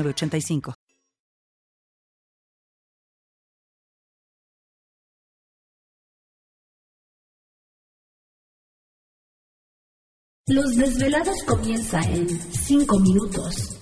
85 Los desvelados comienza en 5 minutos.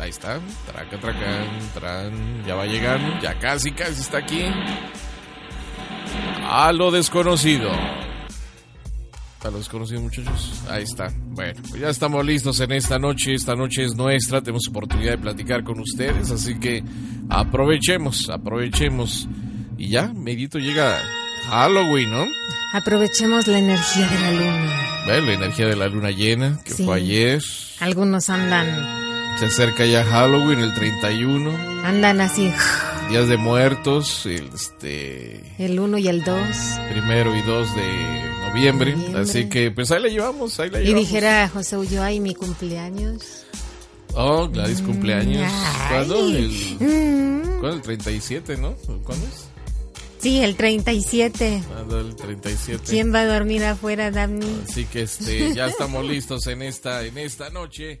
Ahí está. Traca, traca, tran. Ya va llegando. Ya casi, casi está aquí. A lo desconocido. A lo desconocido, muchachos. Ahí está. Bueno, pues ya estamos listos en esta noche. Esta noche es nuestra. Tenemos oportunidad de platicar con ustedes. Así que aprovechemos, aprovechemos. Y ya, medito llega Halloween, ¿no? Aprovechemos la energía de la luna. ¿Ves? La energía de la luna llena, que Sí. fue ayer. Algunos andan, Se acerca ya Halloween, el 31. andan así, Días de Muertos, el, este el 1 y el 2. primero y 2 de noviembre. Noviembre. Así que pues ahí la llevamos, ahí la Y llevamos. dijera José Ulloa, y mi cumpleaños. Oh, Gladys cumpleaños. Ay. ¿Cuándo? El, Mm, ¿Cuándo? El 37, ¿no? ¿Cuándo es? Sí, el 37. ¿Cuándo el 37? ¿Quién va a dormir afuera, Daphne? Así que este, ya estamos listos en esta, en esta noche-